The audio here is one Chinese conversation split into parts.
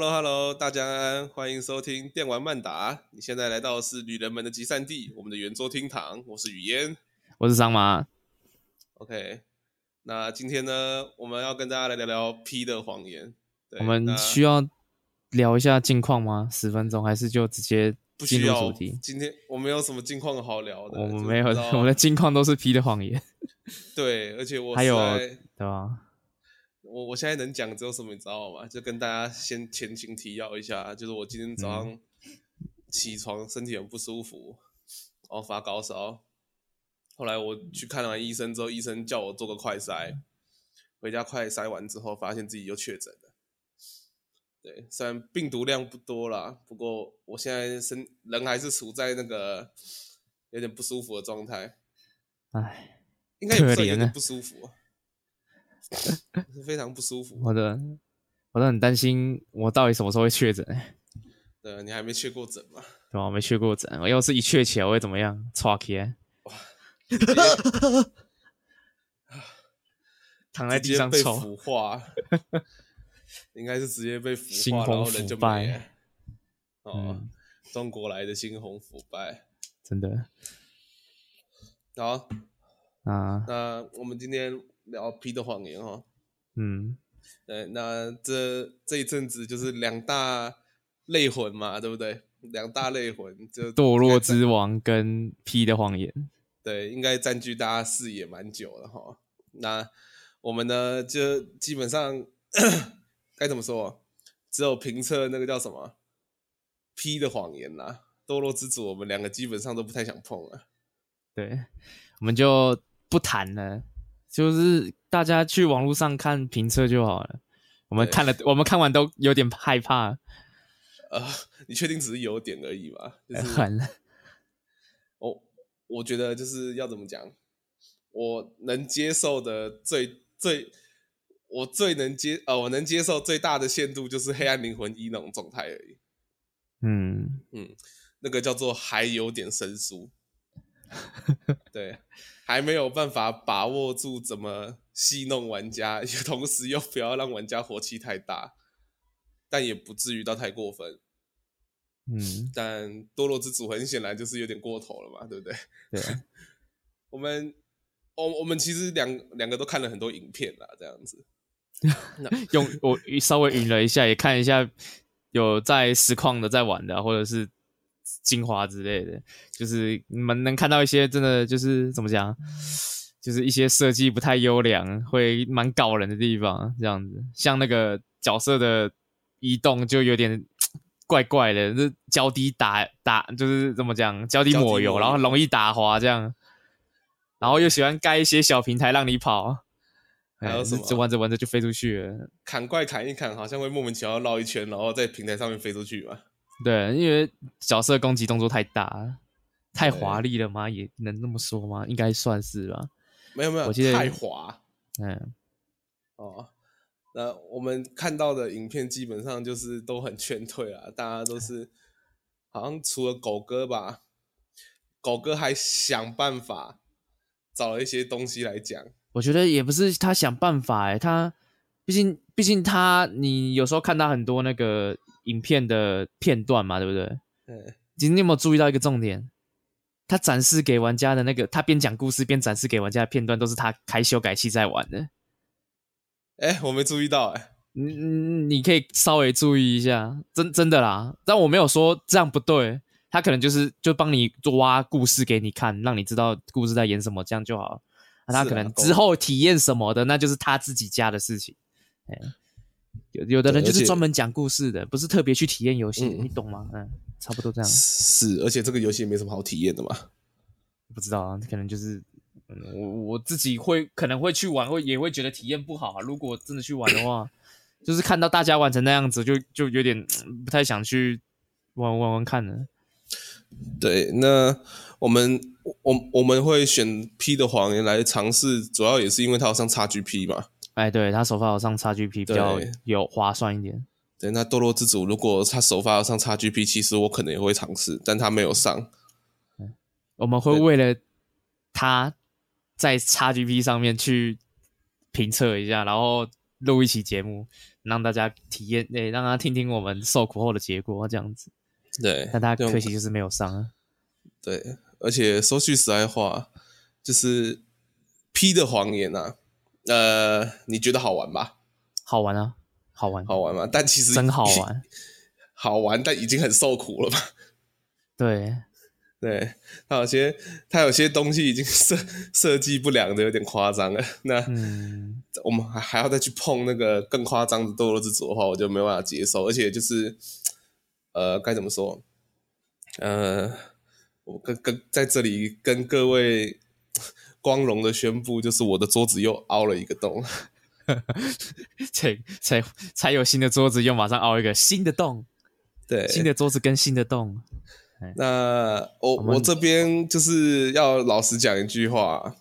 Hello Hello，大家欢迎收听电玩慢达。你现在来到的是旅人们的集散地，我们的圆桌厅堂。我是雨嫣，我是桑麻。OK，那今天呢，我们要跟大家来聊聊 P 的谎言。我们需要聊一下近况吗？十分钟，还是就直接进入主题？今天我没有什么近况好聊的，我们没有，我们的近况都是 P 的谎言。对，而且我还有对吧？我我现在能讲只有什么，你知道吗？就跟大家先前情提要一下，就是我今天早上起床身体很不舒服，然后发高烧，后来我去看完医生之后，医生叫我做个快筛，回家快筛完之后，发现自己又确诊了。对，虽然病毒量不多啦，不过我现在身人还是处在那个有点不舒服的状态。唉，应该也算有点不舒服。非常不舒服，我的，我都很担心，我到底什么时候会确诊？对，你还没确过诊嘛？对吧？我没确过诊，我要是一确起来，我会怎么样？唰起来，哇！躺在地上被腐化，应该是直接被腐化，然后人就没了。哦、嗯，中国来的猩红腐败，真的。好啊，那我们今天。聊 P 的谎言哈，嗯，对，那这这一阵子就是两大类魂嘛，对不对？两大类魂就堕落之王跟 P 的谎言，对，应该占据大家视野蛮久了哈。那我们呢，就基本上 该怎么说？只有评测那个叫什么 P 的谎言啦，堕落之主，我们两个基本上都不太想碰了。对，我们就不谈了。就是大家去网络上看评测就好了。我们看了，我们看完都有点害怕。呃，你确定只是有点而已吗？就是很。我我觉得就是要怎么讲，我能接受的最最，我最能接呃，我能接受最大的限度就是黑暗灵魂一那种状态而已。嗯嗯，那个叫做还有点生疏。对。还没有办法把握住怎么戏弄玩家，同时又不要让玩家火气太大，但也不至于到太过分。嗯，但堕落之主很显然就是有点过头了嘛，对不对？对。我们，我我们其实两两个都看了很多影片啦，这样子。用我稍微云了一下，也看一下有在实况的在玩的，或者是。精华之类的，就是你们能看到一些真的就是怎么讲，就是一些设计不太优良，会蛮搞人的地方，这样子。像那个角色的移动就有点 怪怪的，这脚底打打就是怎么讲，脚底抹油，然后容易打滑这样，然后又喜欢盖一些小平台让你跑，还有什么？就玩着玩着就飞出去了，砍怪砍一砍，好像会莫名其妙绕一圈，然后在平台上面飞出去嘛。对，因为角色攻击动作太大，太华丽了吗？也能那么说吗？应该算是吧。没有没有，我记得太滑。嗯，哦，那我们看到的影片基本上就是都很劝退啊，大家都是好像除了狗哥吧，狗哥还想办法找了一些东西来讲。我觉得也不是他想办法哎，他毕竟毕竟他，你有时候看他很多那个。影片的片段嘛，对不对？对。你有没有注意到一个重点？他展示给玩家的那个，他边讲故事边展示给玩家的片段，都是他开修改器在玩的。哎，我没注意到哎。你你可以稍微注意一下，真真的啦。但我没有说这样不对，他可能就是就帮你挖故事给你看，让你知道故事在演什么，这样就好。那他可能之后体验什么的，那就是他自己家的事情。哎。有有的人就是专门讲故事的，不是特别去体验游戏，你懂吗？嗯，差不多这样。是，而且这个游戏也没什么好体验的嘛。不知道啊，可能就是，嗯，我我自己会可能会去玩，会也会觉得体验不好啊。如果真的去玩的话，就是看到大家玩成那样子，就就有点不太想去玩玩玩看了。对，那我们我我们会选 P 的谎言来尝试，主要也是因为它要上 XGP 嘛。哎，对，他首发要上 XGP 比较有划算一点。对，那堕落之主如果他首发要上 XGP，其实我可能也会尝试，但他没有上。我们会为了他在 XGP 上面去评测一下，然后录一期节目，让大家体验，诶、欸，让大家听听我们受苦后的结果，这样子。对，但他可惜就是没有上啊。对，而且说句实在话，就是 P 的谎言啊，呃，你觉得好玩吧？好玩啊，好玩，好玩吗？但其实真好玩，好玩，但已经很受苦了吧？对，对，他有些他有些东西已经 设设计不良的有点夸张了。那、嗯、我们还还要再去碰那个更夸张的堕落之主的话，我就没办法接受。而且就是，呃，该怎么说？呃，我跟跟在这里跟各位光荣的宣布，就是我的桌子又凹了一个洞。才才才有新的桌子，又马上凹一个新的洞。对，新的桌子跟新的洞。那我我，我这边就是要老实讲一句话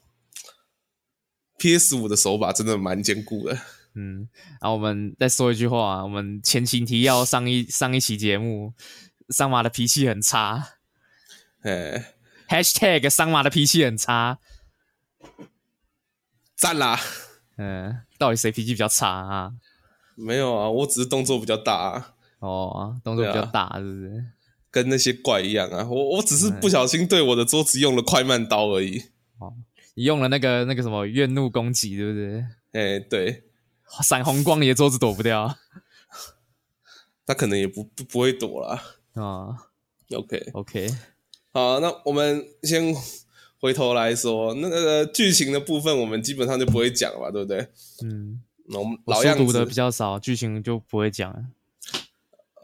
，PS 五的手把真的蛮坚固的。嗯，然后我们再说一句话，我们前情提要上一上一期节目，桑马的脾气很差。哎，#hashtag 桑马的脾气很差，赞啦。嗯，到底谁脾气比较差啊？没有啊，我只是动作比较大啊。哦，动作比较大，是不是？跟那些怪一样啊！我我只是不小心对我的桌子用了快慢刀而已。哦，你用了那个那个什么怨怒攻击，对不对？哎、欸，对，闪红光，你的桌子躲不掉。他可能也不不不会躲啦。啊、哦。OK OK，好，那我们先回头来说那个剧情的部分，我们基本上就不会讲了吧，对不对？嗯，那我们老样子读的比较少，剧情就不会讲了。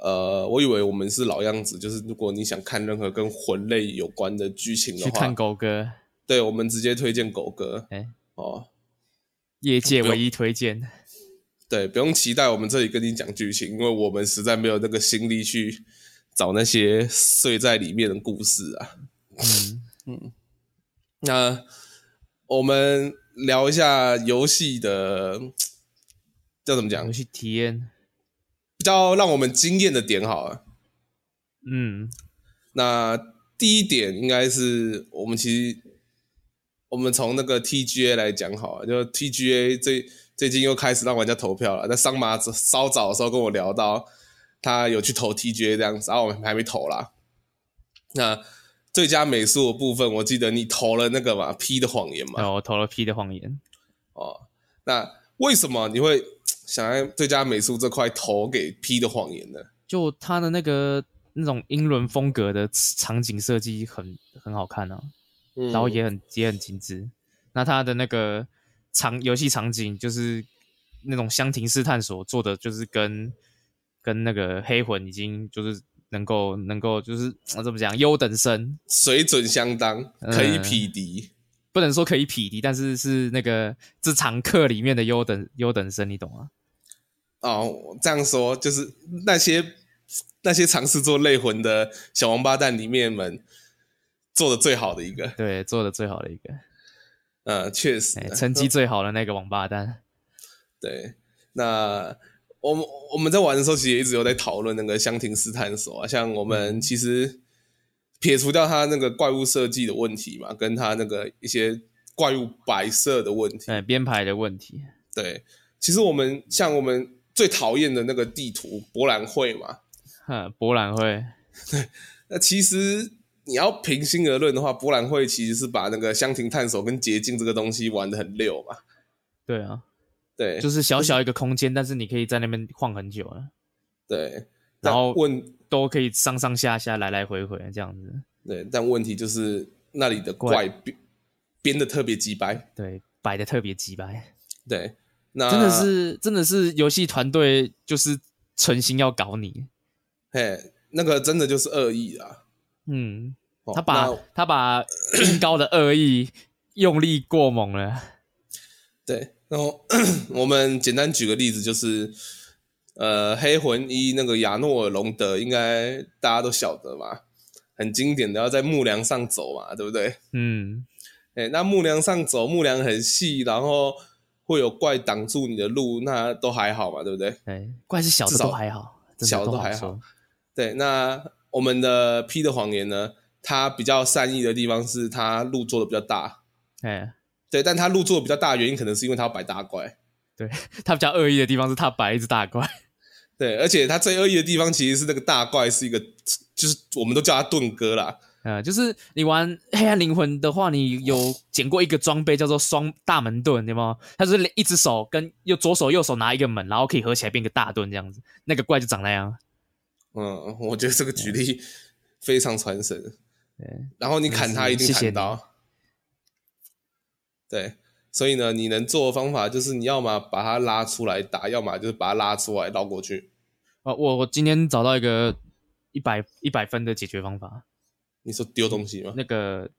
呃，我以为我们是老样子，就是如果你想看任何跟魂类有关的剧情的话，去看狗哥。对，我们直接推荐狗哥。哎、欸，哦，业界唯一推荐。对，不用期待我们这里跟你讲剧情，因为我们实在没有那个心力去找那些睡在里面的故事啊。嗯嗯，那我们聊一下游戏的，叫怎么讲？游戏体验。比较让我们惊艳的点好了，嗯，那第一点应该是我们其实我们从那个 TGA 来讲好了，就 TGA 最最近又开始让玩家投票了。在桑马稍早的时候跟我聊到，他有去投 TGA 这样子，然后我们还没投啦。那最佳美术的部分，我记得你投了那个嘛 P 的谎言嘛？哦，我投了 P 的谎言。哦，那为什么你会？想在最佳美术这块投给 P 的谎言呢？就他的那个那种英伦风格的场景设计很很好看啊，嗯、然后也很也很精致。那他的那个场游戏场景就是那种箱庭式探索做的，就是跟跟那个黑魂已经就是能够能够就是怎么讲优等生水准相当，可以匹敌。嗯不能说可以匹敌，但是是那个这堂课里面的优等优等生，你懂吗？哦，这样说就是那些那些尝试做类魂的小王八蛋里面们做的最好的一个，对，做的最好的一个，嗯，确实，欸、成绩最好的那个王八蛋。对，那我们我们在玩的时候，其实也一直有在讨论那个箱庭式探索啊，像我们其实。嗯撇除掉它那个怪物设计的问题嘛，跟它那个一些怪物摆设的问题，对，编排的问题。对，其实我们像我们最讨厌的那个地图博览会嘛，哈，博览会。对，那其实你要平心而论的话，博览会其实是把那个箱庭探索跟捷径这个东西玩的很溜嘛。对啊，对，就是小小一个空间，但是你可以在那边晃很久啊。对。然后问都可以上上下下来来回回这样子，对。但问题就是那里的怪编编的特别鸡掰，对，摆的特别鸡掰，对。那真的是真的是游戏团队就是存心要搞你，嘿，那个真的就是恶意啊。嗯，他把他把 更高的恶意用力过猛了。对，然后 我们简单举个例子就是。呃，黑魂一那个亚诺尔隆德，应该大家都晓得嘛，很经典的，要在木梁上走嘛，对不对？嗯，哎，那木梁上走，木梁很细，然后会有怪挡住你的路，那都还好嘛，对不对？哎，怪是小的都还好，小的都还好。对，那我们的 P 的谎言呢？它比较善意的地方是它路做的比较大，哎，对，但他入座比较大的原因可能是因为他要摆大怪。对，他比较恶意的地方是他摆一只大怪。对，而且他最恶意的地方其实是那个大怪是一个，就是我们都叫他盾哥啦。呃，就是你玩黑暗灵魂的话，你有捡过一个装备叫做双大门盾，对吗？它是一只手跟右左手右手拿一个门，然后可以合起来变个大盾这样子。那个怪就长那样。嗯，我觉得这个举例非常传神。对，然后你砍他一定砍到。对，所以呢，你能做的方法就是你要么把它拉出来打，要么就是把它拉出来绕过去。啊，我我今天找到一个一百一百分的解决方法。你说丢东西吗？那个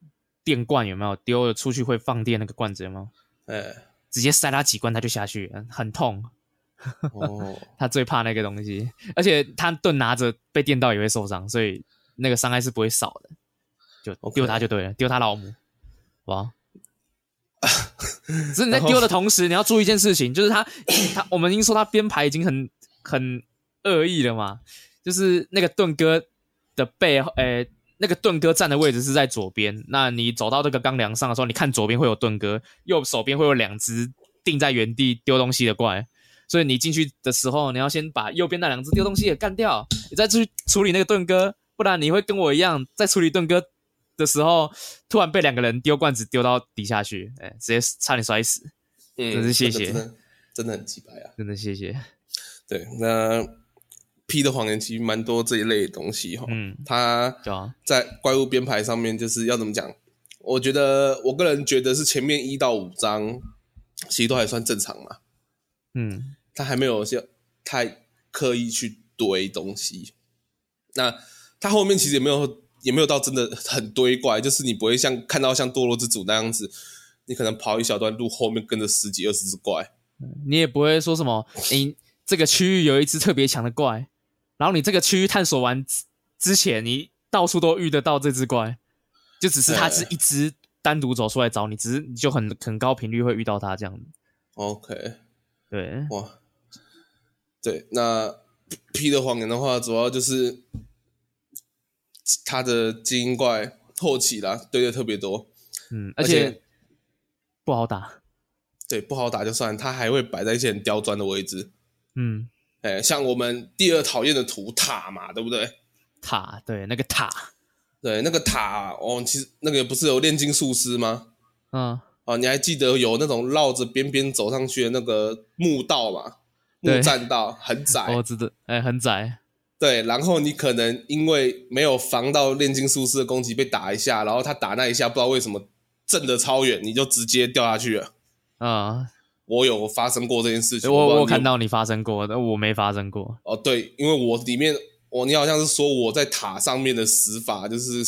电罐有没有丢了出去会放电？那个罐子有没有？哎、欸，直接塞他几罐他就下去，很痛。哦，他最怕那个东西，而且他盾拿着被电到也会受伤，所以那个伤害是不会少的。就丢他就对了，丢、okay. 他老母。哇！只是你在丢的同时，你要注意一件事情，就是他 他我们已经说他编排已经很很恶意了嘛，就是那个盾哥的背后，诶、欸。那个盾哥站的位置是在左边，那你走到这个钢梁上的时候，你看左边会有盾哥，右手边会有两只定在原地丢东西的怪，所以你进去的时候，你要先把右边那两只丢东西也干掉，你再去处理那个盾哥，不然你会跟我一样，在处理盾哥的时候，突然被两个人丢罐子丢到底下去，哎，直接差点摔死，嗯，真是谢谢，真的，真的很奇葩啊，真的谢谢，对，那。P 的谎言其实蛮多这一类的东西哈，嗯，他在怪物编排上面就是要怎么讲？我觉得我个人觉得是前面一到五章其实都还算正常嘛，嗯，他还没有像太刻意去堆东西，那他后面其实也没有也没有到真的很堆怪，就是你不会像看到像堕落之主那样子，你可能跑一小段路后面跟着十几二十只怪，你也不会说什么，你这个区域有一只特别强的怪。然后你这个区域探索完之前，你到处都遇得到这只怪，就只是它是一只单独走出来找你，只是你就很很高频率会遇到它这样子。OK，对，哇，对，那 P 的谎言的话，主要就是它的精英怪后期啦堆的特别多，嗯，而且，不好打，对，不好打就算，他还会摆在一些很刁钻的位置，嗯。哎，像我们第二讨厌的图塔嘛，对不对？塔，对，那个塔，对，那个塔哦，其实那个不是有炼金术师吗？嗯，啊，你还记得有那种绕着边边走上去的那个墓道嘛？木栈道很窄，我 知道，哎，很窄。对，然后你可能因为没有防到炼金术师的攻击，被打一下，然后他打那一下，不知道为什么震的超远，你就直接掉下去了。啊、嗯。我有发生过这件事情，我我，我看到你发生过，但我没发生过。哦，对，因为我里面我你好像是说我在塔上面的死法，就是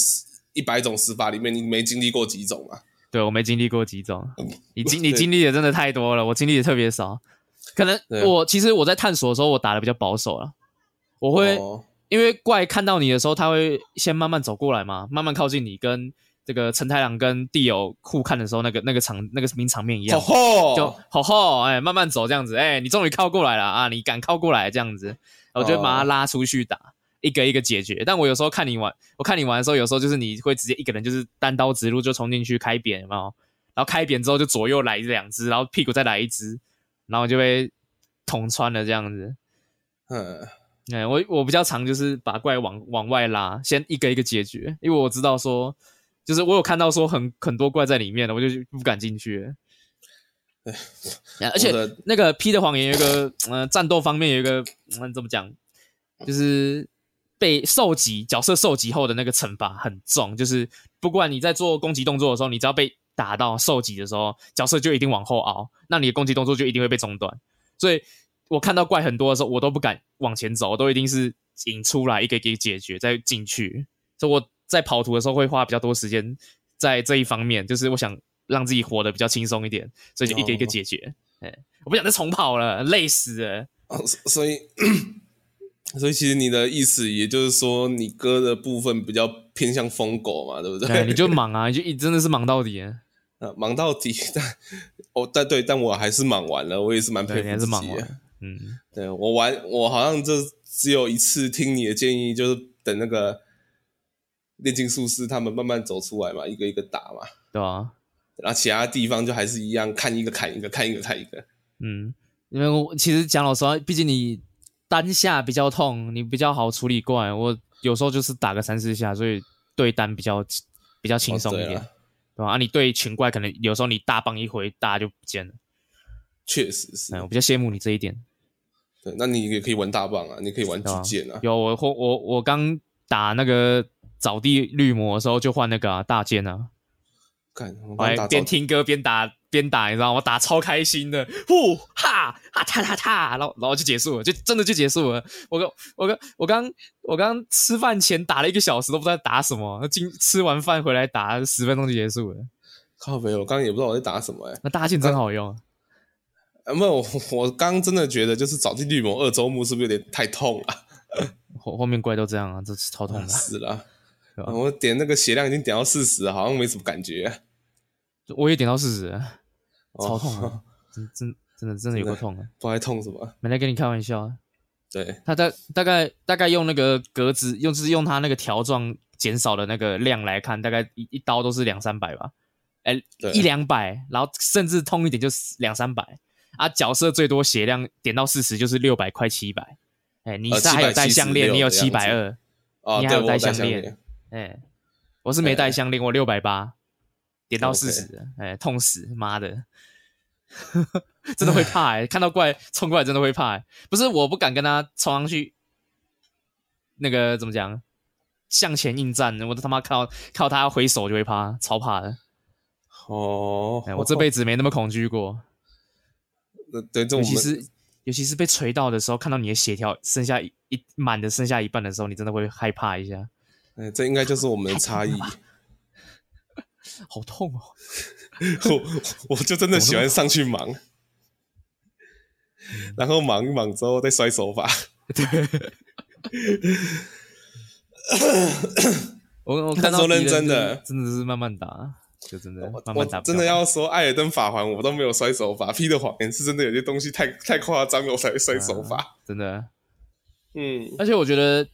一百种死法里面你没经历过几种啊？对，我没经历过几种，你经你 经历的真的太多了，我经历的特别少。可能我其实我在探索的时候，我打的比较保守了。我会、哦、因为怪看到你的时候，他会先慢慢走过来嘛，慢慢靠近你跟。这个陈太郎跟地友互看的时候，那个那个场那个名场面一样，吼吼就吼吼，哎，慢慢走这样子，哎，你终于靠过来了啊！你敢靠过来这样子，我就把他拉出去打，一个一个解决。但我有时候看你玩，我看你玩的时候，有时候就是你会直接一个人就是单刀直入就冲进去开扁，有没有？然后开扁之后就左右来两只，然后屁股再来一只，然后就被捅穿了这样子。嗯，哎，我我比较常就是把怪往往外拉，先一个一个解决，因为我知道说。就是我有看到说很很多怪在里面的，我就不敢进去。而且那个 P 的谎言有一个，嗯、呃，战斗方面有一个，嗯，怎么讲？就是被受击角色受击后的那个惩罚很重，就是不管你在做攻击动作的时候，你只要被打到受击的时候，角色就一定往后凹，那你的攻击动作就一定会被中断。所以我看到怪很多的时候，我都不敢往前走，我都一定是引出来一个一个解决再进去。所以我。在跑图的时候会花比较多时间在这一方面，就是我想让自己活得比较轻松一点，所以就一个一个解决。哎、哦，我不想再重跑了，累死了。哦、所以，所以其实你的意思，也就是说，你哥的部分比较偏向疯狗嘛，对不对？对，你就忙啊，你就一真的是忙到底啊，莽到底。但哦，但对，但我还是忙完了，我也是蛮佩服自己的。嗯，对我玩，我好像就只有一次听你的建议，就是等那个。炼金术师他们慢慢走出来嘛，一个一个打嘛，对啊，然后其他地方就还是一样，看一个砍一个，看一个砍一个。嗯，因为我其实讲老实话，毕竟你单下比较痛，你比较好处理怪。我有时候就是打个三四下，所以对单比较比较轻松一点，哦、对，吧？啊，你对群怪可能有时候你大棒一回，大家就不见了。确实是，我比较羡慕你这一点。对，那你也可以玩大棒啊，你可以玩巨剑啊。有我我我刚打那个扫地绿魔的时候，就换那个、啊、大剑啊。看，我边听歌边打边打，你知道吗？我打超开心的，呼哈哈踏踏踏，然后然后就结束了，就真的就结束了。我刚我刚我刚我刚吃饭前打了一个小时，都不知道打什么。今吃完饭回来打十分钟就结束了。靠北，我刚刚也不知道我在打什么哎、欸。那大剑真好用。啊，没有，我刚真的觉得就是扫地绿魔二周目是不是有点太痛了？后后面怪都这样啊，这是超痛的。是啦，我点那个血量已经点到四十，好像没什么感觉。我也点到四十，超痛啊！真真真的真的有个痛啊！不爱痛什么？没来跟你开玩笑啊！对，他大大概大概用那个格子，用就是用他那个条状减少的那个量来看，大概一一刀都是两三百吧？哎，一两百，然后甚至痛一点就两三百啊！角色最多血量点到四十就是六百块七百，哎，你是还有带项链，你有七百二，你还有带项链，哎，我是没带项链，我六百八。点到四十，哎痛死，妈的，真的会怕哎、欸！看到怪冲过来，真的会怕、欸。不是我不敢跟他冲上去，那个怎么讲？向前应战，我都他妈靠靠他挥手就会怕，超怕的。哦、oh, 欸，我这辈子没那么恐惧过。对，尤其是尤其是被锤到的时候，看到你的血条剩下一满的，剩下一半的时候，你真的会害怕一下。哎、欸，这应该就是我们的差异。好痛哦！我我就真的喜欢上去忙，然后忙一忙之后再摔手法。对，我我看到认真的，真的是慢慢打，就真的慢慢打。真的要说艾尔登法环，我都没有摔手法。P 的谎言是真的有些东西太太夸张了，我才会摔手法。真的，嗯，而且我觉得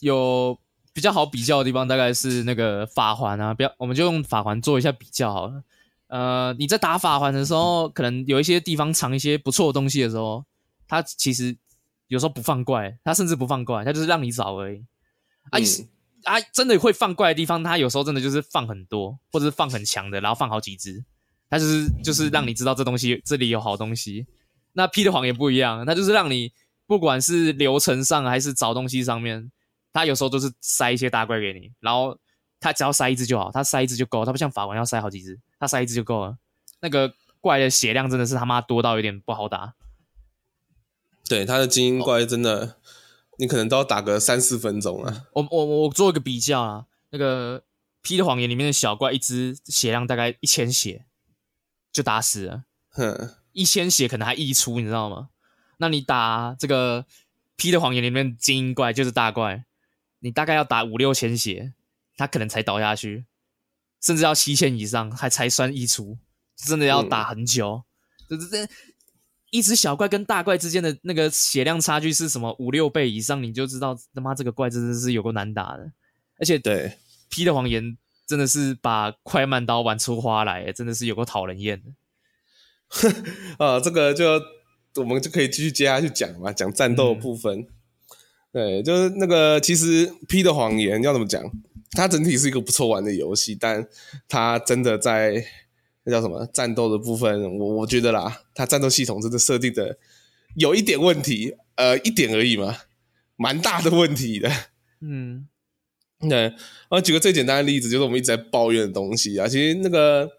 有。比较好比较的地方大概是那个法环啊，不要，我们就用法环做一下比较好了。呃，你在打法环的时候，可能有一些地方藏一些不错的东西的时候，它其实有时候不放怪，它甚至不放怪，它就是让你找而已。啊，嗯、啊，真的会放怪的地方，它有时候真的就是放很多，或者是放很强的，然后放好几只，它就是就是让你知道这东西这里有好东西。那 P 的谎也不一样，它就是让你不管是流程上还是找东西上面。他有时候都是塞一些大怪给你，然后他只要塞一只就好，他塞一只就够，他不像法王要塞好几只，他塞一只就够了。那个怪的血量真的是他妈多到有点不好打。对，他的精英怪真的，哦、你可能都要打个三四分钟啊。我我我做一个比较啊，那个 P 的谎言里面的小怪，一只血量大概一千血就打死了，哼，一千血可能还溢出，你知道吗？那你打这个 P 的谎言里面精英怪就是大怪。你大概要打五六千血，他可能才倒下去，甚至要七千以上，还才算溢出，真的要打很久。嗯、就是这一只小怪跟大怪之间的那个血量差距是什么五六倍以上，你就知道他妈这个怪真的是有够难打的。而且对 P 的谎言真的是把快慢刀玩出花来，真的是有够讨人厌的。啊，这个就我们就可以继续接下去讲嘛，讲战斗部分。嗯对，就是那个，其实《P 的谎言》要怎么讲？它整体是一个不错玩的游戏，但它真的在那叫什么战斗的部分，我我觉得啦，它战斗系统真的设定的有一点问题，呃，一点而已嘛，蛮大的问题的。嗯，对，我举个最简单的例子，就是我们一直在抱怨的东西啊。其实那个《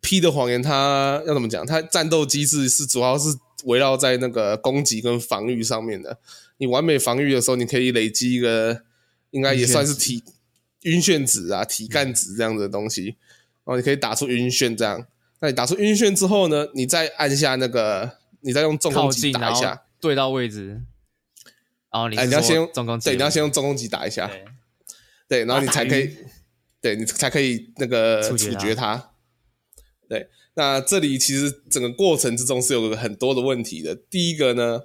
P 的谎言》，它要怎么讲？它战斗机制是主要是围绕在那个攻击跟防御上面的。你完美防御的时候，你可以累积一个，应该也算是体晕眩值啊、体干值这样子的东西，然后你可以打出晕眩这样。那你打出晕眩之后呢，你再按下那个，你再用重攻击打一下，对到位置。哦，你你要先用重攻击，对，你要先用重攻击打一下，对，对，然后你才可以，对你才可以那个处决他。对，那这里其实整个过程之中是有个很多的问题的。第一个呢。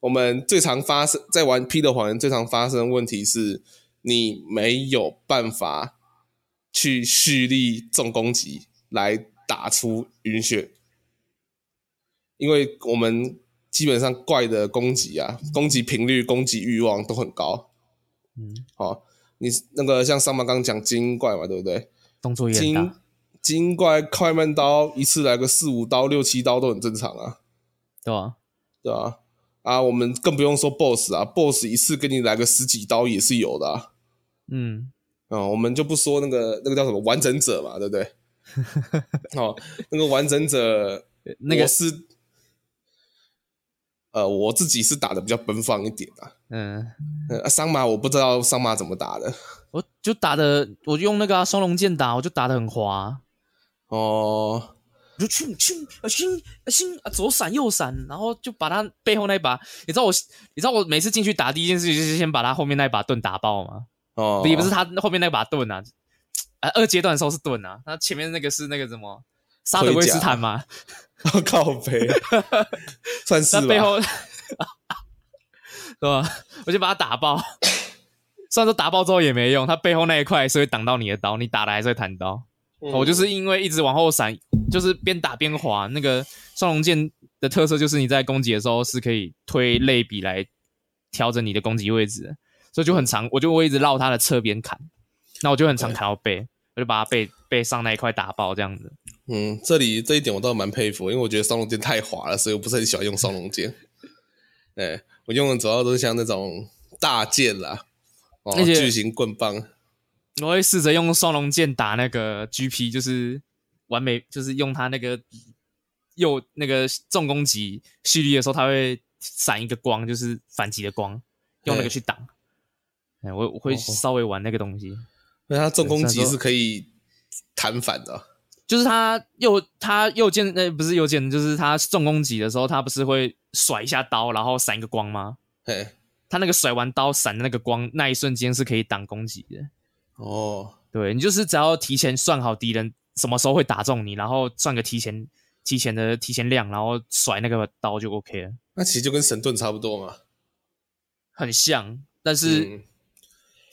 我们最常发生在玩 P 的谎言，最常发生的问题是，你没有办法去蓄力重攻击来打出晕眩，因为我们基本上怪的攻击啊，攻击频率、攻击欲望都很高。嗯，好，你那个像上马刚讲精英怪嘛，对不对？动作也很大。精英怪快慢刀一次来个四五刀、六七刀都很正常啊。对啊，对啊。啊，我们更不用说 BOSS 啊，BOSS 一次给你来个十几刀也是有的啊。嗯，啊，我们就不说那个那个叫什么完整者嘛，对不对？哦，那个完整者，那个是，呃，我自己是打的比较奔放一点啊。嗯，呃，桑马我不知道桑马怎么打的，我就打的，我用那个双龙剑打，我就打的很滑。哦。就去去啊，星啊星啊，左闪右闪，然后就把他背后那一把，你知道我，你知道我每次进去打第一件事情就是先把他后面那一把盾打爆吗？哦，也不是他后面那把盾啊，呃，二阶段的时候是盾啊，那前面那个是那个什么沙德威斯坦吗？靠北，算是吧。背后，对吧？我就把他打爆，虽然说打爆之后也没用，他背后那一块是会挡到你的刀，你打的还是会弹刀。嗯、我就是因为一直往后闪，就是边打边滑。那个双龙剑的特色就是你在攻击的时候是可以推类比来调整你的攻击位置，所以就很长。我就会一直绕他的侧边砍，那我就很常砍到背，我就把他背背上那一块打爆这样子。嗯，这里这一点我倒蛮佩服，因为我觉得双龙剑太滑了，所以我不是很喜欢用双龙剑。哎，我用的主要都是像那种大剑啦，哦，巨型棍棒。我会试着用双龙剑打那个 GP，就是完美，就是用他那个右那个重攻击蓄力的时候，他会闪一个光，就是反击的光，用那个去挡。哎，我我会稍微玩那个东西。那他重攻击是可以弹反的，就是他右他右键那不是右键，就是他重攻击的时候，他不是会甩一下刀，然后闪一个光吗？嘿，他那个甩完刀闪的那个光，那一瞬间是可以挡攻击的。哦，对，你就是只要提前算好敌人什么时候会打中你，然后算个提前提前的提前量，然后甩那个刀就 OK 了。那其实就跟神盾差不多嘛，很像，但是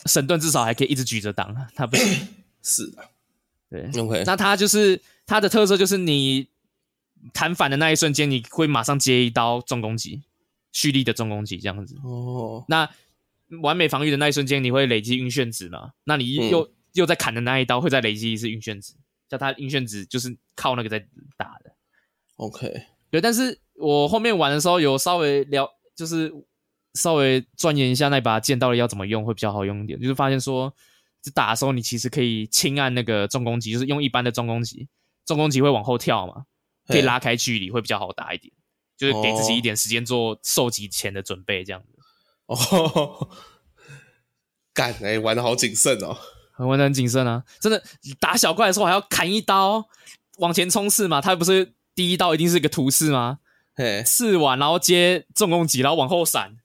神盾至少还可以一直举着挡，他不行。是的，对，OK。那他就是他的特色就是你弹反的那一瞬间，你会马上接一刀重攻击，蓄力的重攻击这样子。哦，那。完美防御的那一瞬间，你会累积晕眩值嘛？那你又、嗯、又在砍的那一刀，会再累积一次晕眩值，叫他晕眩值就是靠那个在打的。OK，对。但是我后面玩的时候有稍微聊，就是稍微钻研一下那把剑到底要怎么用会比较好用一点，就是发现说，就打的时候你其实可以轻按那个重攻击，就是用一般的重攻击，重攻击会往后跳嘛，可以拉开距离，会比较好打一点，就是给自己一点时间做受击前的准备，这样子。哦，干哎、欸，玩的好谨慎哦，玩的很谨慎啊！真的，打小怪的时候还要砍一刀往前冲刺嘛？他不是第一刀一定是一个图示吗？嘿，刺完然后接重攻击，然后往后闪，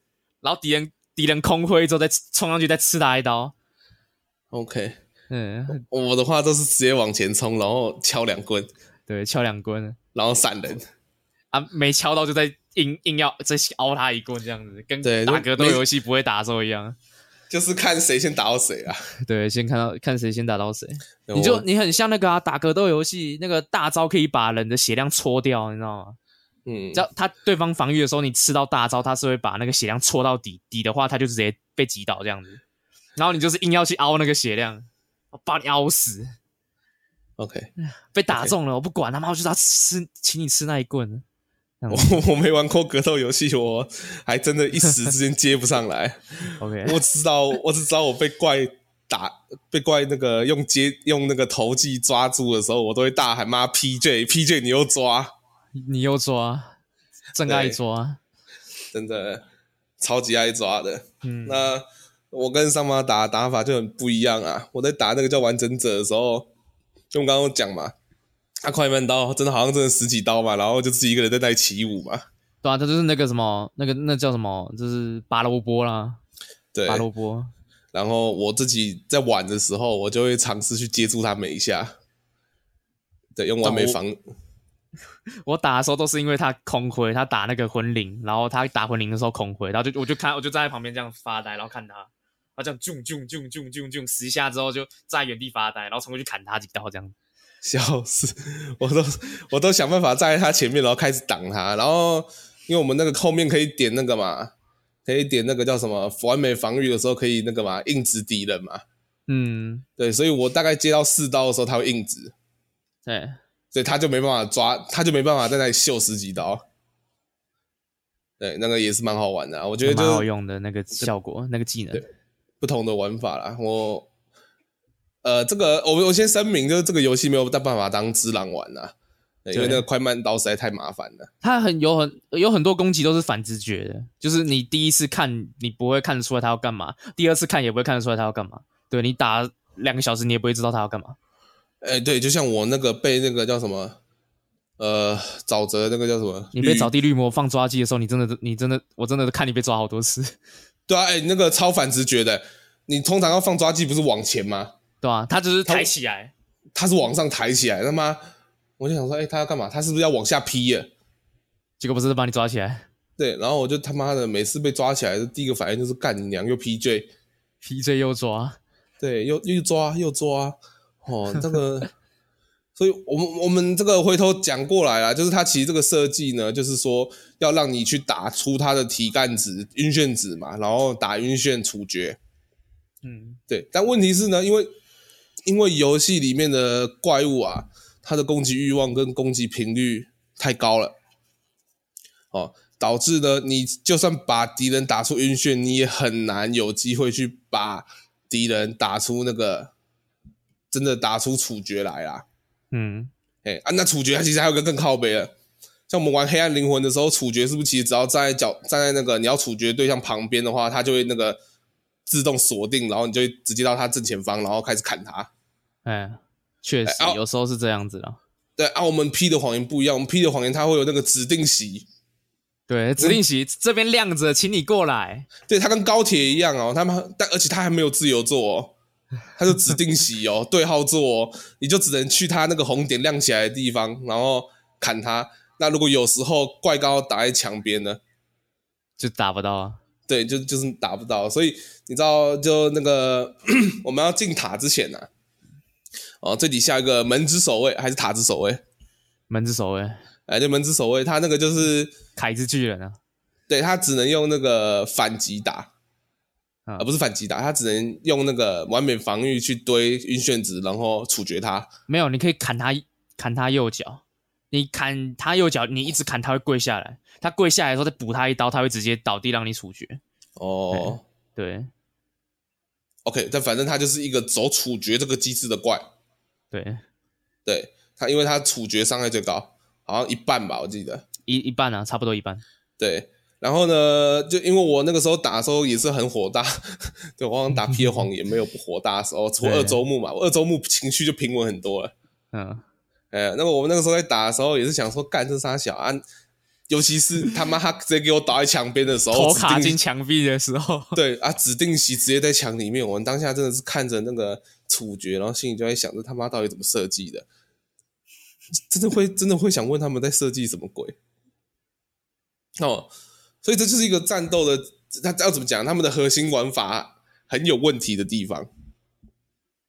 然后敌人敌人空挥之后再冲上去再刺他一刀。OK，嗯，我的话都是直接往前冲，然后敲两棍，对，敲两棍，然后闪人啊，没敲到就在。硬硬要再凹他一棍这样子，跟打格斗游戏不会打的时候一样，就是看谁先打到谁啊。对，先看到看谁先打到谁。你就你很像那个啊，打格斗游戏那个大招可以把人的血量搓掉，你知道吗？嗯，只要他对方防御的时候，你吃到大招，他是会把那个血量戳到底，底的话他就直接被击倒这样子。然后你就是硬要去凹那个血量，我把你凹死。OK，被打中了，我不管他妈，我就要吃，请你吃那一棍。我我没玩过格斗游戏，我还真的一时之间接不上来。OK，我只知道，我只知道我被怪打，被怪那个用接用那个投技抓住的时候，我都会大喊妈 PJ PJ，你又抓，你又抓，真爱抓，真的超级爱抓的。嗯，那我跟上妈打打法就很不一样啊。我在打那个叫完整者的时候，就我刚刚讲嘛。他快慢刀真的好像真的十几刀嘛，然后就自己一个人在那里起舞嘛。对啊，他就是那个什么，那个那叫什么，就是拔萝卜啦。对，拔萝卜。然后我自己在玩的时候，我就会尝试去接住他们一下。对，用完美防。我，打的时候都是因为他空挥，他打那个魂灵，然后他打魂灵的时候空挥，然后就我就看，我就站在旁边这样发呆，然后看他，他这样啾啾啾啾啾啾十下之后就在原地发呆，然后冲过去砍他几刀这样。笑死！我都我都想办法站在他前面，然后开始挡他。然后因为我们那个后面可以点那个嘛，可以点那个叫什么完美防御的时候可以那个嘛，硬直敌人嘛。嗯，对，所以我大概接到四刀的时候，他会硬直。对，所以他就没办法抓，他就没办法在那里秀十几刀。对，那个也是蛮好玩的，啊，我觉得蛮好用的那个效果，那个技能。对，不同的玩法啦。我，呃，这个我我先声明，就是这个游戏没有办法当只狼玩啊，因为那个快慢刀实在太麻烦了。它很有很有很多攻击都是反直觉的，就是你第一次看你不会看得出来他要干嘛，第二次看也不会看得出来他要干嘛。对，你打两个小时你也不会知道他要干嘛。哎，对，就像我那个被那个叫什么。呃，沼泽那个叫什么？你被沼地绿魔放抓机的时候，你真的，你真的，我真的看你被抓好多次。对啊，哎、欸，那个超反直觉的，你通常要放抓机不是往前吗？对啊，他只是抬起来，他是往上抬起来，他妈，我就想说，哎、欸，他要干嘛？他是不是要往下劈呀？结果不是把你抓起来？对，然后我就他妈的每次被抓起来的第一个反应就是干你娘，又 PJ，PJ 又抓，对，又又抓又抓，哦，这个。所以，我们我们这个回头讲过来啦，就是它其实这个设计呢，就是说要让你去打出它的体干值、晕眩值嘛，然后打晕眩处决。嗯，对。但问题是呢，因为因为游戏里面的怪物啊，它的攻击欲望跟攻击频率太高了，哦，导致呢，你就算把敌人打出晕眩，你也很难有机会去把敌人打出那个真的打出处决来啦。嗯，哎啊，那处决它其实还有个更靠北的，像我们玩黑暗灵魂的时候，处决是不是其实只要站在脚站在那个你要处决对象旁边的话，它就会那个自动锁定，然后你就会直接到他正前方，然后开始砍他。哎，确实、啊、有时候是这样子的。对啊，我们 P 的谎言不一样，我们 P 的谎言它会有那个指定席。对，指定席、嗯、这边亮着，请你过来。对，它跟高铁一样哦，他们但而且它还没有自由座哦。他就指定席哦，对号座哦，你就只能去他那个红点亮起来的地方，然后砍他。那如果有时候怪高打在墙边呢，就打不到啊。对，就就是打不到。所以你知道，就那个 我们要进塔之前呢、啊，哦，最底下一个门之守卫还是塔之守卫？门之守卫，哎，对，门之守卫，他那个就是铠之巨人啊。对，他只能用那个反击打。而、啊、不是反击打，他只能用那个完美防御去堆晕眩值，然后处决他。没有，你可以砍他，砍他右脚。你砍他右脚，你一直砍他会跪下来。他跪下来的时候再补他一刀，他会直接倒地让你处决。哦，对。OK，但反正他就是一个走处决这个机制的怪。对，对他，因为他处决伤害最高，好像一半吧，我记得一一半啊，差不多一半。对。然后呢，就因为我那个时候打的时候也是很火大，对，我好像打《P 的谎也》没有不火大的时候，除了二周目嘛，我二周目情绪就平稳很多了。嗯，哎，那么我们那个时候在打的时候也是想说，干这三小啊，尤其是他妈他直接给我倒在墙边的时候，头卡进墙壁的时候，对啊，指定席直接在墙里面，我们当下真的是看着那个处决，然后心里就在想着他妈到底怎么设计的，真的会真的会想问他们在设计什么鬼。哦。所以这就是一个战斗的，他要怎么讲？他们的核心玩法很有问题的地方。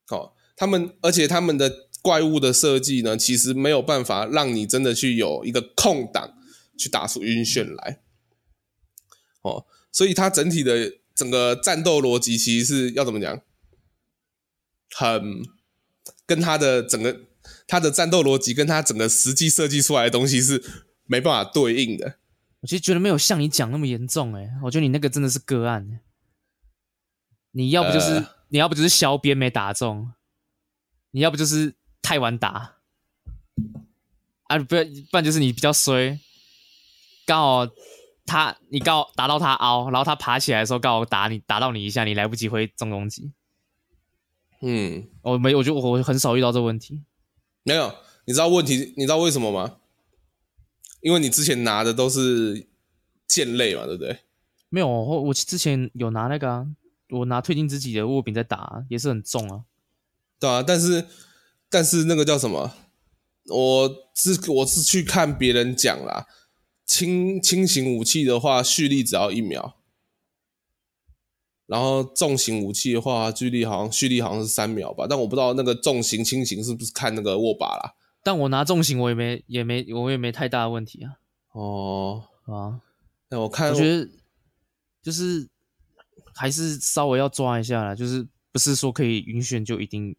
哦，他们而且他们的怪物的设计呢，其实没有办法让你真的去有一个空档去打出晕眩来。哦，所以它整体的整个战斗逻辑其实是要怎么讲？很跟它的整个它的战斗逻辑跟它整个实际设计出来的东西是没办法对应的。我其实觉得没有像你讲那么严重诶，我觉得你那个真的是个案。你要不就是、呃、你要不就是削边没打中，你要不就是太晚打，啊不不然就是你比较衰，刚好他你刚好打到他凹，然后他爬起来的时候刚好打你打到你一下，你来不及挥重攻击。嗯，我没，我就我很少遇到这个问题。没有，你知道问题？你知道为什么吗？因为你之前拿的都是剑类嘛，对不对？没有，我我之前有拿那个啊，我拿退进自己的握柄在打，也是很重啊。对啊，但是但是那个叫什么？我是我是去看别人讲啦，轻轻型武器的话，蓄力只要一秒，然后重型武器的话，距离好像蓄力好像是三秒吧，但我不知道那个重型轻型是不是看那个握把啦。但我拿重型我也没也没我也没太大的问题啊。哦啊，那我看我，我觉得就是还是稍微要抓一下啦，就是不是说可以晕眩就一定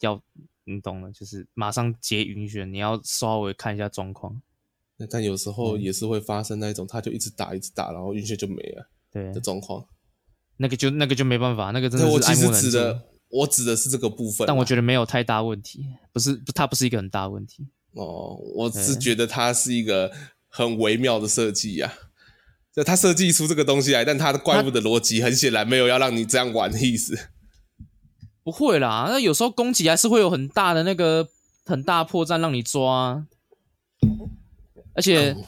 要你懂了，就是马上接晕眩，你要稍微看一下状况。但有时候也是会发生那种，他就一直打一直打，然后晕眩就没了，对的状况。那个就那个就没办法，那个真的是爱莫能助。我其实指的，我指的是这个部分，但我觉得没有太大问题，不是，它不是一个很大问题。哦，我是觉得它是一个很微妙的设计呀，就它设计出这个东西来，但它的怪物的逻辑很显然没有要让你这样玩的意思。不会啦，那有时候攻击还是会有很大的那个很大破绽让你抓，而且、嗯、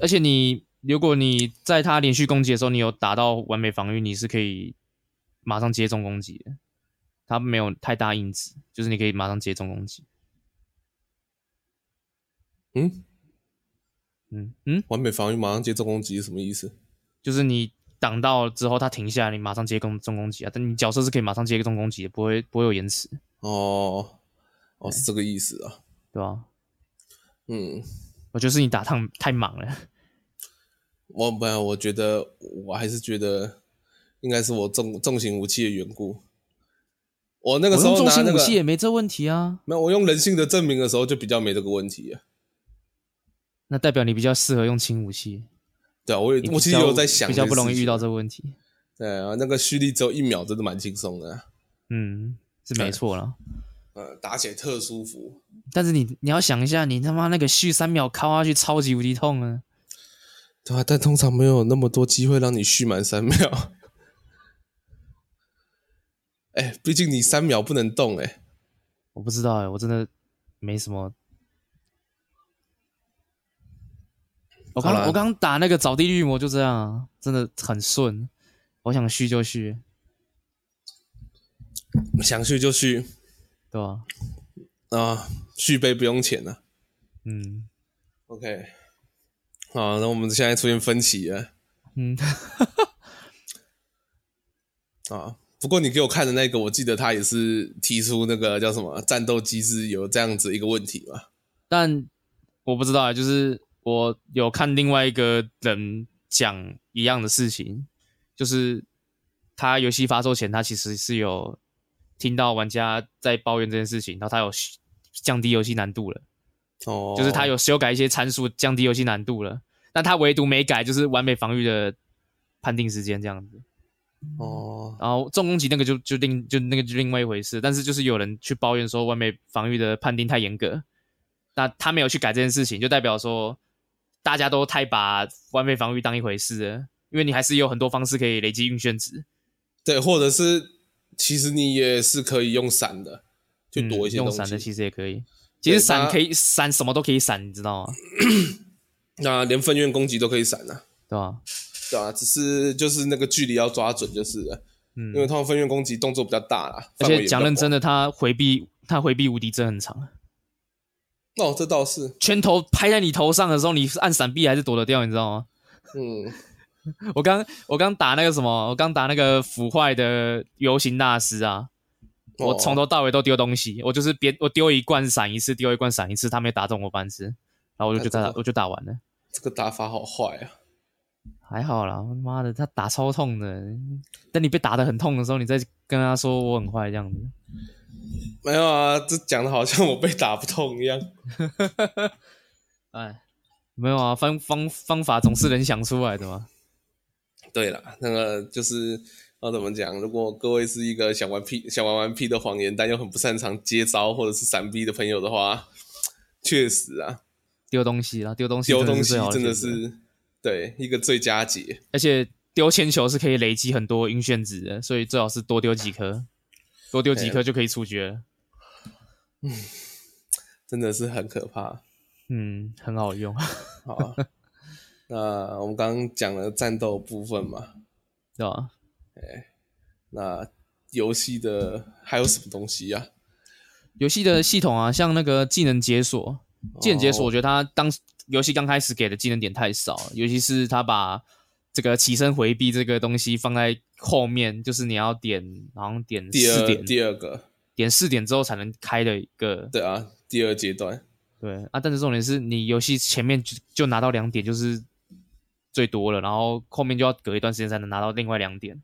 而且你。如果你在他连续攻击的时候，你有打到完美防御，你是可以马上接中攻击的。他没有太大硬直，就是你可以马上接中攻击。嗯嗯嗯，完美防御马上接中攻击是什么意思？就是你挡到之后，它停下来，你马上接攻中攻击啊。但你角色是可以马上接个中攻击的，不会不会有延迟。哦哦，是这个意思啊，对吧？嗯，我觉得是你打趟太忙了。我不然，我觉得我还是觉得应该是我重重型武器的缘故。我那个时候重型武器也没这问题啊。没有，我用人性的证明的时候就比较没这个问题啊。那代表你比较适合用轻武器。对啊，我也我其实有在想，比较不容易遇到这个问题。对啊，那个蓄力只有一秒，真的蛮轻松的、啊。嗯，是没错了。呃，打起来特舒服。但是你你要想一下，你他妈那个蓄三秒靠下去，超级无敌痛啊！对啊，但通常没有那么多机会让你蓄满三秒。哎，毕竟你三秒不能动哎。我不知道哎，我真的没什么。我刚我刚打那个扫地绿魔就这样啊，真的很顺。我想续就续，想续就续，对吧？啊，续杯不用钱了。嗯，OK。好，那我们现在出现分歧了。嗯，啊，不过你给我看的那个，我记得他也是提出那个叫什么战斗机制有这样子一个问题嘛。但我不知道啊，就是我有看另外一个人讲一样的事情，就是他游戏发售前，他其实是有听到玩家在抱怨这件事情，然后他有降低游戏难度了。哦，就是他有修改一些参数，降低游戏难度了，但他唯独没改，就是完美防御的判定时间这样子。哦，然后重攻击那个就就另就那个就另外一回事，但是就是有人去抱怨说完美防御的判定太严格，那他没有去改这件事情，就代表说大家都太把完美防御当一回事了，因为你还是有很多方式可以累积晕眩值。对，或者是其实你也是可以用闪的，去躲一些东西。嗯、用闪的其实也可以。其实闪可以闪什么都可以闪，你知道吗？那连分院攻击都可以闪啊，对吧？对啊，只是就是那个距离要抓准就是了，嗯，因为他们分院攻击动作比较大啦，而且讲认真的，他回避他回避无敌真很长。哦，这倒是，拳头拍在你头上的时候，你是按闪避还是躲得掉？你知道吗？嗯，我刚我刚打那个什么，我刚打那个腐坏的游行大师啊。我从头到尾都丢东西，我就是别我丢一罐闪一次，丢一罐闪一次，他没打中我半次，然后我就就打、这个、我就打完了。这个打法好坏啊！还好啦，我妈的，他打超痛的。等你被打的很痛的时候，你再跟他说我很坏这样子。没有啊，这讲的好像我被打不痛一样。哎，没有啊，方方方法总是能想出来的嘛。对了，那个就是。要怎么讲？如果各位是一个想玩 P、想玩玩 P 的谎言，但又很不擅长接招或者是闪避的朋友的话，确实啊，丢东西啦，丢东西，丢东西真的是对一个最佳解。而且丢铅球是可以累积很多晕眩值的，所以最好是多丢几颗，多丢几颗就可以处决了。嗯，真的是很可怕。嗯，很好用。好啊，那我们刚刚讲了战斗部分嘛，对吧？哎，那游戏的还有什么东西呀？游戏的系统啊，像那个技能解锁，技能解锁，我觉得它当游戏刚开始给的技能点太少，尤其是他把这个起身回避这个东西放在后面就是你要点，好像点第二四点，第二个点四点之后才能开的一个。对啊，第二阶段。对啊，但是重点是你游戏前面就就拿到两点就是最多了，然后后面就要隔一段时间才能拿到另外两点。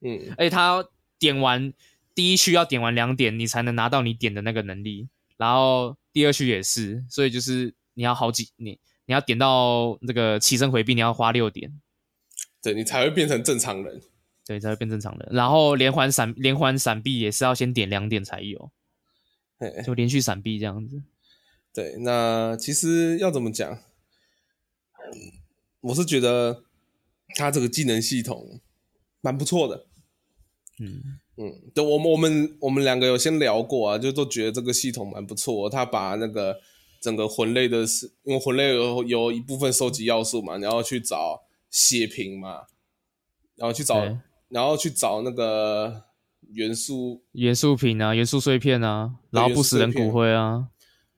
嗯，而且他点完第一区要点完两点，你才能拿到你点的那个能力，然后第二区也是，所以就是你要好几你你要点到那个起身回避，你要花六点，对你才会变成正常人，对，才会变正常人。然后连环闪连环闪避也是要先点两点才有，就连续闪避这样子。对，那其实要怎么讲？我是觉得他这个技能系统蛮不错的。嗯嗯，对，我们我们我们两个有先聊过啊，就都觉得这个系统蛮不错。他把那个整个魂类的，是因为魂类有有一部分收集要素嘛，然后去找血瓶嘛，然后去找，对然后去找那个元素元素瓶啊，元素碎片啊，然后不死人骨灰啊，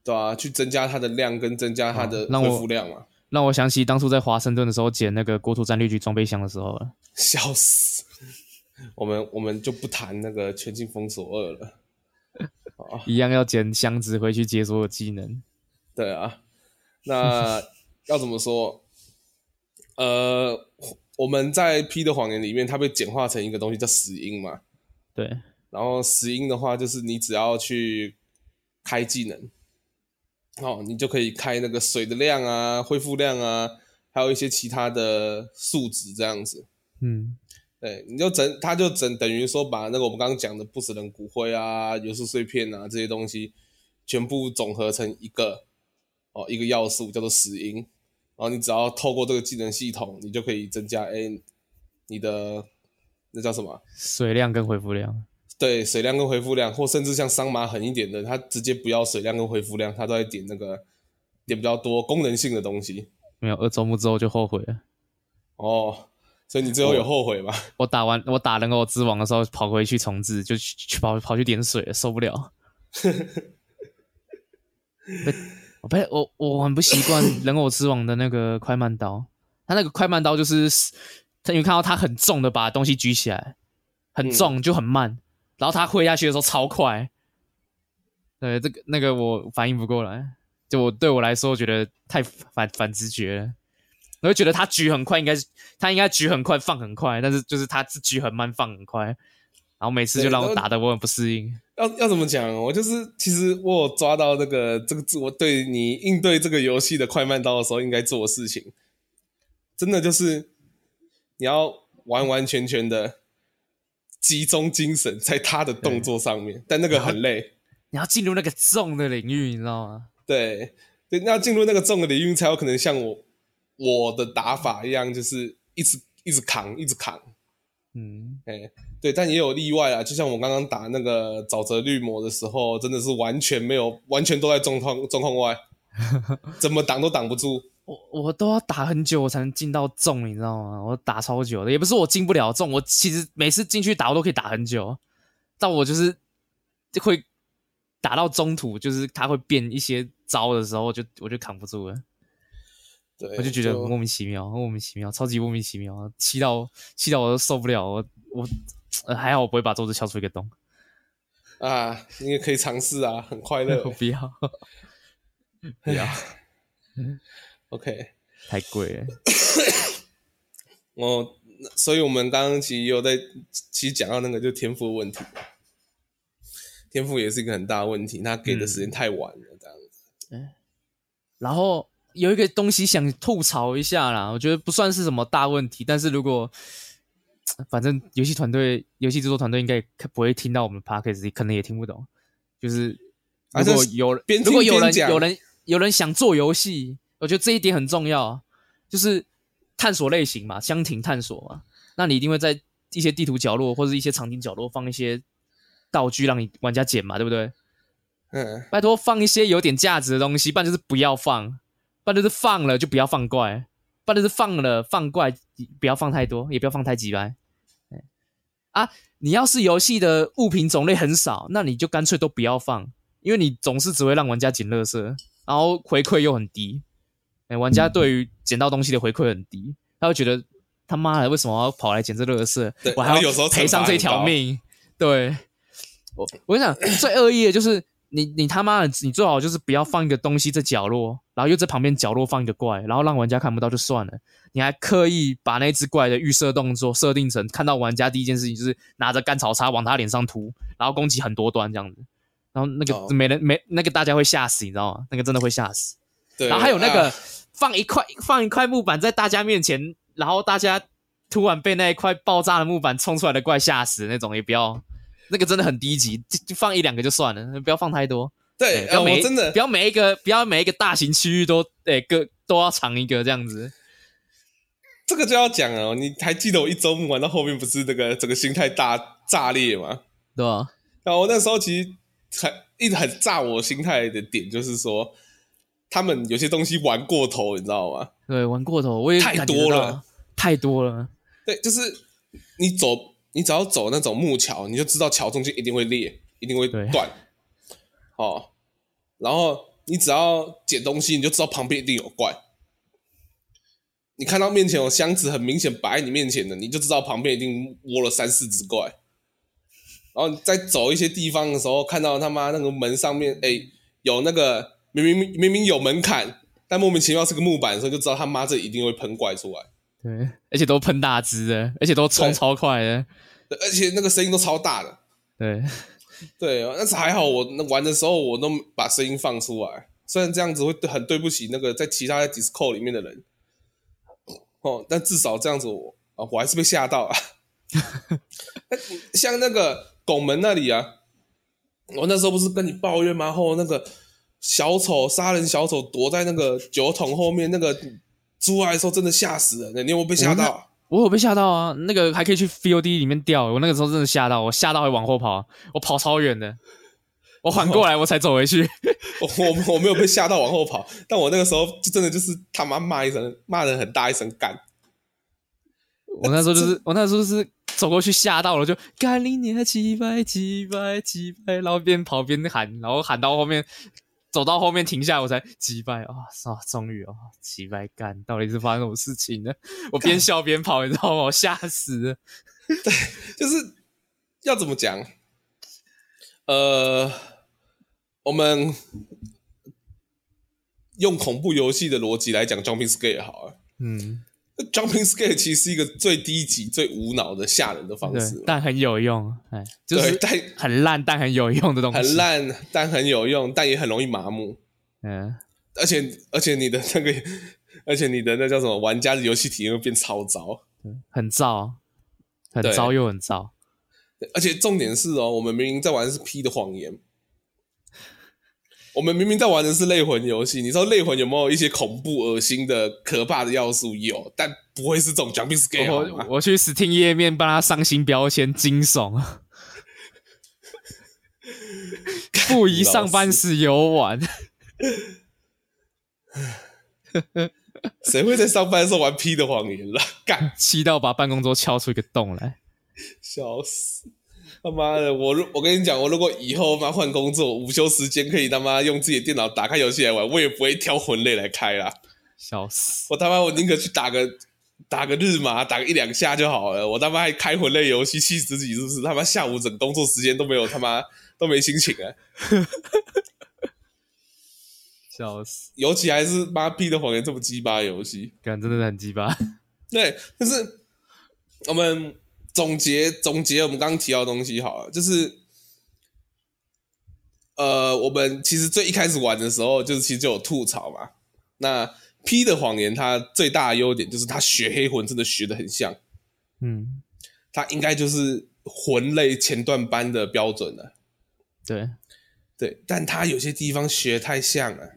对啊，去增加它的量跟增加它的恢复量嘛。让我想起当初在华盛顿的时候捡那个国土战略局装备箱的时候了，笑死。我们我们就不谈那个全境封锁二了，一样要捡箱子回去解锁的技能。对啊，那 要怎么说？呃，我们在 P 的谎言里面，它被简化成一个东西叫死因嘛。对，然后死因的话，就是你只要去开技能，哦，你就可以开那个水的量啊、恢复量啊，还有一些其他的数值这样子。嗯。对，你就整，他就整等于说把那个我们刚刚讲的不死人骨灰啊、元素碎片啊这些东西，全部总合成一个哦一个要素叫做死因，然后你只要透过这个技能系统，你就可以增加哎你的那叫什么水量跟恢复量？对，水量跟恢复量，或甚至像桑麻狠一点的，他直接不要水量跟恢复量，他都在点那个点比较多功能性的东西。没有二周目之后就后悔了。哦。所以你最后有后悔吗？我，我打完我打人偶之王的时候，跑回去重置，就去，去跑跑去点水了，受不了。我被我我很不习惯人偶之王的那个快慢刀，他那个快慢刀就是，他因为看到他很重的把东西举起来，很重就很慢，嗯、然后他挥下去的时候超快。对，这个那个我反应不过来，就我对我来说，我觉得太反反直觉了。我就觉得他举很快，应该是他应该举很快，放很快，但是就是他是举很慢，放很快，然后每次就让我打的我很不适应。要要怎么讲？我就是其实我有抓到那个这个字，我对你应对这个游戏的快慢刀的时候应该做的事情，真的就是你要完完全全的集中精神在他的动作上面，但那个很累。你要进入那个重的领域，你知道吗？对，对，那要进入那个重的领域才有可能像我。我的打法一样，就是一直一直扛，一直扛。嗯，哎、欸，对，但也有例外啊。就像我刚刚打那个沼泽绿魔的时候，真的是完全没有，完全都在状况状况外，怎么挡都挡不住。我我都要打很久，我才能进到重，你知道吗？我打超久的，也不是我进不了重，我其实每次进去打我都可以打很久，但我就是就会打到中途，就是他会变一些招的时候，就我就扛不住了。对我就觉得莫名其妙，莫名其妙，超级莫名其妙，气到气到我都受不了。我我、呃、还好，我不会把桌子敲出一个洞 啊！你也可以尝试啊，很快乐。不要，不要。OK，太贵了。我，所以我们刚刚其实有在，其实讲到那个就天赋的问题，天赋也是一个很大的问题，他给的时间太晚了，这样子。嗯，然后。有一个东西想吐槽一下啦，我觉得不算是什么大问题，但是如果反正游戏团队、游戏制作团队应该不会听到我们的 podcast，可能也听不懂。就是如果有边如果有人有人有人想做游戏，我觉得这一点很重要，就是探索类型嘛，箱庭探索嘛，那你一定会在一些地图角落或者一些场景角落放一些道具，让你玩家捡嘛，对不对？嗯，拜托放一些有点价值的东西，不然就是不要放。不然就是放了就不要放怪，不然就是放了放怪，不要放太多，也不要放太几百。啊，你要是游戏的物品种类很少，那你就干脆都不要放，因为你总是只会让玩家捡垃圾，然后回馈又很低。哎，玩家对于捡到东西的回馈很低，他会觉得他妈的，为什么要跑来捡这垃圾？我还要有时候赔上这条命。对，我我跟你讲，最恶意的就是你你他妈的，你最好就是不要放一个东西在角落，然后又在旁边角落放一个怪，然后让玩家看不到就算了，你还刻意把那只怪的预设动作设定成看到玩家第一件事情就是拿着干草叉往他脸上涂，然后攻击很多段这样子，然后那个、没人没那个大家会吓死，你知道吗？那个真的会吓死。对，然后还有那个、放一块放一块木板在大家面前，然后大家突然被那一块爆炸的木板冲出来的怪吓死那种，也不要。那个真的很低级，就就放一两个就算了，不要放太多。对，不要每、呃、真的不要每一个不要每一个大型区域都诶各都要藏一个这样子。这个就要讲哦，你还记得我一周目玩到后面不是那个整个心态大炸裂吗？对啊。然后我那时候其实很一直很炸我心态的点就是说，他们有些东西玩过头，你知道吗？对，玩过头，我也太多了，太多了。对，就是你走。你只要走那种木桥，你就知道桥中间一定会裂，一定会断。哦，然后你只要捡东西，你就知道旁边一定有怪。你看到面前有箱子，很明显摆在你面前的，你就知道旁边一定窝了三四只怪。然后你在走一些地方的时候，看到他妈那个门上面，哎，有那个明明明明有门槛，但莫名其妙是个木板的时候，就知道他妈这一定会喷怪出来。对，而且都喷大只的，而且都冲超快的。而且那个声音都超大的，对，对，但是还好我那玩的时候我都把声音放出来，虽然这样子会很对不起那个在其他的 Discord 里面的人，哦，但至少这样子我啊我还是被吓到了。像那个拱门那里啊，我那时候不是跟你抱怨吗？后那个小丑杀人小丑躲在那个酒桶后面，那个出来的时候真的吓死人了，你有没有被吓到？我有被吓到啊！那个还可以去 VOD 里面掉，我那个时候真的吓到，我吓到会往后跑，我跑超远的，我缓过来我才走回去。我我我没有被吓到往后跑，但我那个时候就真的就是他妈骂一声，骂人很大一声干。我那时候就是我那时候是走过去吓到了，就干你娘几百几百几百，然后边跑边喊，然后喊到后面。走到后面停下来，我才击败啊！啊，终于啊，击败干，到底是发生什么事情呢？我边笑边跑，你知道吗？我吓死了。对，就是要怎么讲？呃，我们用恐怖游戏的逻辑来讲，Jumping Scare 好了。嗯。Jumping scare 其实是一个最低级、最无脑的吓人的方式，但很有用，哎，就是但很烂但很有用的东西，很烂但很有用，但也很容易麻木，嗯，而且而且你的那个，而且你的那叫什么，玩家的游戏体验会变超糟，很糟，很糟又很糟，而且重点是哦，我们明明在玩的是 P 的谎言。我们明明在玩的是类魂游戏，你知道类魂有没有一些恐怖、恶心的、可怕的要素？有，但不会是这种 jumping scare。我我去 Steam 页面帮他上新标签，惊悚，不宜上班时游玩。谁会在上班的时候玩 P 的谎言了？干，气到把办公桌敲出一个洞来，笑死！他妈的，我如我跟你讲，我如果以后妈换工作，午休时间可以他妈用自己的电脑打开游戏来玩，我也不会挑魂类来开啦。笑死！我他妈我宁可去打个打个日麻，打个一两下就好了。我他妈还开魂类游戏，气死自己是不是？他妈下午整工作时间都没有他妈都没心情啊！笑死！尤其还是妈逼的谎言这么鸡巴游戏，感真的很鸡巴。对，就是我们。总结总结，我们刚刚提到的东西好了，就是，呃，我们其实最一开始玩的时候，就是其实就有吐槽嘛。那 P 的谎言，它最大的优点就是它学黑魂真的学的很像，嗯，它应该就是魂类前段班的标准了。对，对，但它有些地方学太像了，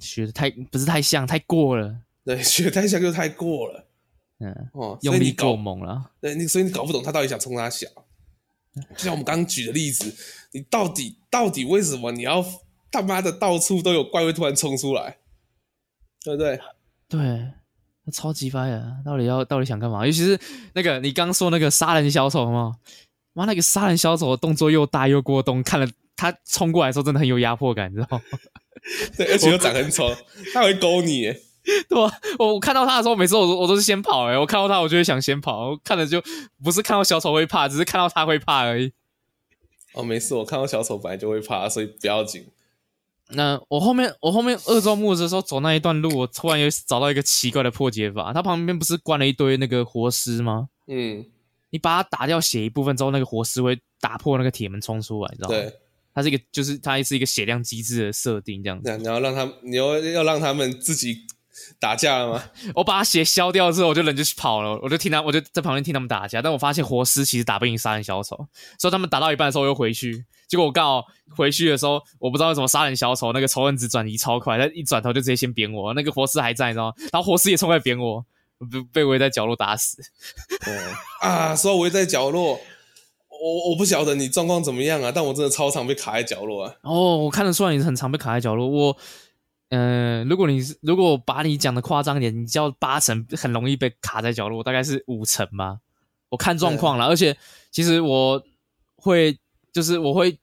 学的太不是太像，太过了。对，学太像就太过了。嗯哦，用力够猛了。对，你所以你搞不懂他到底想冲他小。就像我们刚刚举的例子，你到底到底为什么你要他妈的到处都有怪物突然冲出来，对不对？对，超级发呀！到底要到底想干嘛？尤其是那个你刚说那个杀人小丑嘛，妈那个杀人小丑的动作又大又过动，看了他冲过来的时候真的很有压迫感，你知道吗？对，而且又长很丑，他会勾你。对吧？我我看到他的时候，每次我都我都是先跑、欸。哎，我看到他，我就会想先跑。我看了就不是看到小丑会怕，只是看到他会怕而已。哦，没事，我看到小丑本来就会怕，所以不要紧。那我后面我后面二周目的时候走那一段路，我突然又找到一个奇怪的破解法。他旁边不是关了一堆那个活尸吗？嗯，你把它打掉血一部分之后，那个活尸会打破那个铁门冲出来，你知道吗？对，它是一个就是它是一个血量机制的设定，这样子。对，你要让他，你要要让他们自己。打架了吗？我把他血消掉之后，我就人就去跑了。我就听他，我就在旁边听他们打架。但我发现活尸其实打不赢杀人小丑，所以他们打到一半的时候我又回去。结果我刚好回去的时候，我不知道为什么杀人小丑那个仇恨值转移超快，他一转头就直接先扁我。那个活尸还在，你知道吗？然后活尸也冲过来扁我，被被围在角落打死。对啊，说围在角落，我我不晓得你状况怎么样啊，但我真的超常被卡在角落啊。哦，我看得出来你是很常被卡在角落，我。嗯、呃，如果你是如果把你讲的夸张一点，你叫八成很容易被卡在角落，大概是五成吧。我看状况了，而且其实我会就是我会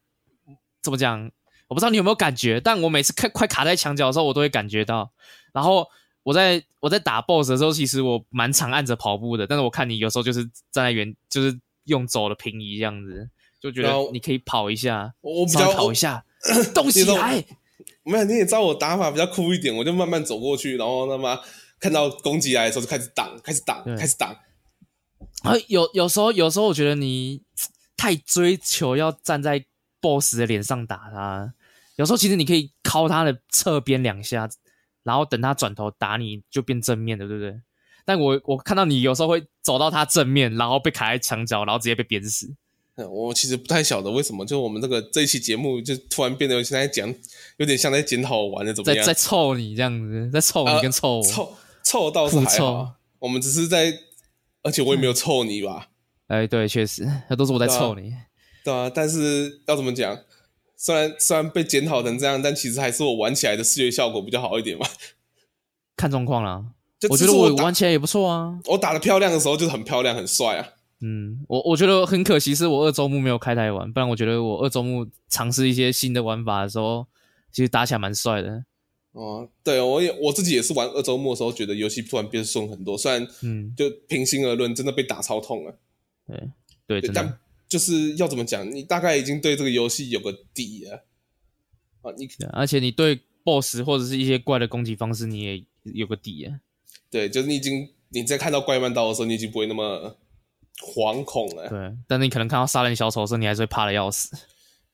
怎么讲，我不知道你有没有感觉，但我每次看快卡在墙角的时候，我都会感觉到。然后我在我在打 BOSS 的时候，其实我蛮常按着跑步的，但是我看你有时候就是站在原，就是用走的平移这样子，就觉得你可以跑一下，我比较跑一下，动起来。没有，你也知道我打法比较酷一点，我就慢慢走过去，然后他妈看到攻击来的时候就开始挡，开始挡，开始挡。啊，有有时候有时候我觉得你太追求要站在 BOSS 的脸上打他，有时候其实你可以敲他的侧边两下，然后等他转头打你就变正面的，对不对？但我我看到你有时候会走到他正面，然后被卡在墙角，然后直接被鞭死。我其实不太晓得为什么，就我们这个这一期节目就突然变得现在讲有点像在检讨我玩的怎么样，在在臭你这样子，在臭你跟臭我，呃、臭臭倒是还好，我们只是在，而且我也没有臭你吧？哎、欸，对，确实，那都是我在臭你对、啊，对啊。但是要怎么讲？虽然虽然被检讨成这样，但其实还是我玩起来的视觉效果比较好一点嘛。看状况啦，我，我觉得我玩起来也不错啊。我打的漂亮的时候就是很漂亮，很帅啊。嗯，我我觉得很可惜，是我二周目没有开台玩，不然我觉得我二周目尝试一些新的玩法的时候，其实打起来蛮帅的。哦，对，我也我自己也是玩二周末的时候，觉得游戏突然变顺很多。虽然，嗯，就平心而论，真的被打超痛了。对对，对但就是要怎么讲，你大概已经对这个游戏有个底了啊。你而且你对 BOSS 或者是一些怪的攻击方式，你也有个底啊。对，就是你已经你在看到怪慢刀的时候，你已经不会那么。惶恐了，对，但你可能看到杀人小丑的时候，你还是会怕的要死。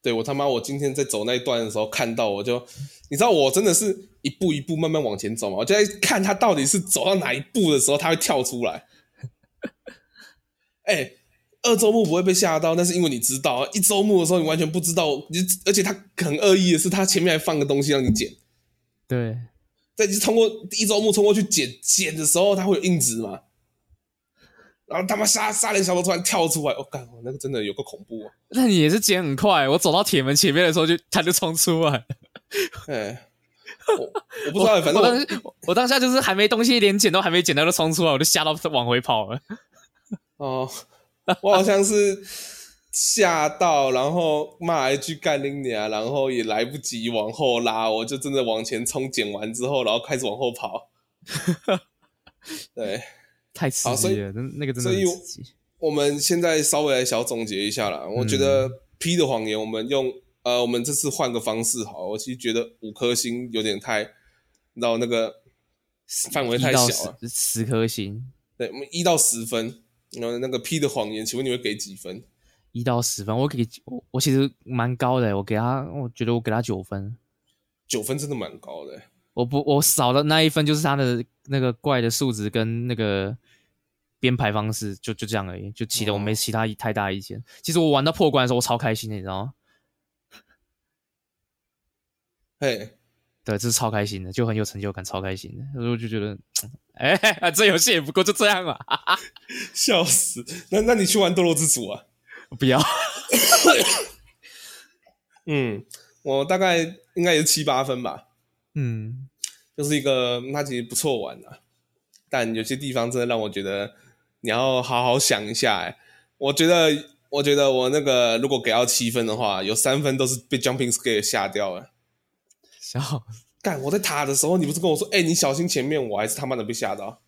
对，我他妈，我今天在走那一段的时候看到，我就，你知道我真的是一步一步慢慢往前走嘛，我就在看他到底是走到哪一步的时候，他会跳出来。哎、欸，二周目不会被吓到，那是因为你知道，一周目的时候你完全不知道，你而且他很恶意的是，他前面还放个东西让你捡。对，在通过一周目冲过去捡捡的时候，他会有硬直嘛？然后他妈杀杀人小偷突然跳出来，我、哦、干，那个真的有个恐怖啊！那你也是捡很快，我走到铁门前面的时候就他就冲出来。哎，我我不知道，反正我，我当我，我当下就是还没东西，连捡都还没捡到就冲出来，我就吓到往回跑了。哦，我好像是吓到，然后骂一句干你娘，然后也来不及往后拉，我就真的往前冲，捡完之后，然后开始往后跑。对。太刺激了，那那个真的。所以我们现在稍微来小总结一下啦。嗯、我觉得 P 的谎言，我们用呃，我们这次换个方式好。我其实觉得五颗星有点太，你知道那个范围太小了。十颗星，对，我们一到十分。然后那个 P 的谎言，请问你会给几分？一到十分，我给我我其实蛮高的，我给他，我觉得我给他九分。九分真的蛮高的。我不，我少的那一分就是他的那个怪的数值跟那个。编排方式就就这样而已，就其他我没其他太大意见。哦、其实我玩到破关的时候，我超开心的，你知道吗？嘿，对，这是超开心的，就很有成就感，超开心的。所以我就觉得，哎、欸，这游戏也不过就这样啊，笑死！那那你去玩《堕落之主》啊？不要。嗯，我大概应该也是七八分吧。嗯，就是一个那其实不错玩的，但有些地方真的让我觉得。你要好好想一下，哎，我觉得，我觉得我那个如果给到七分的话，有三分都是被 Jumping Scare 吓掉了。笑，干，我在塔的时候，你不是跟我说，哎、欸，你小心前面，我还是他妈的被吓到。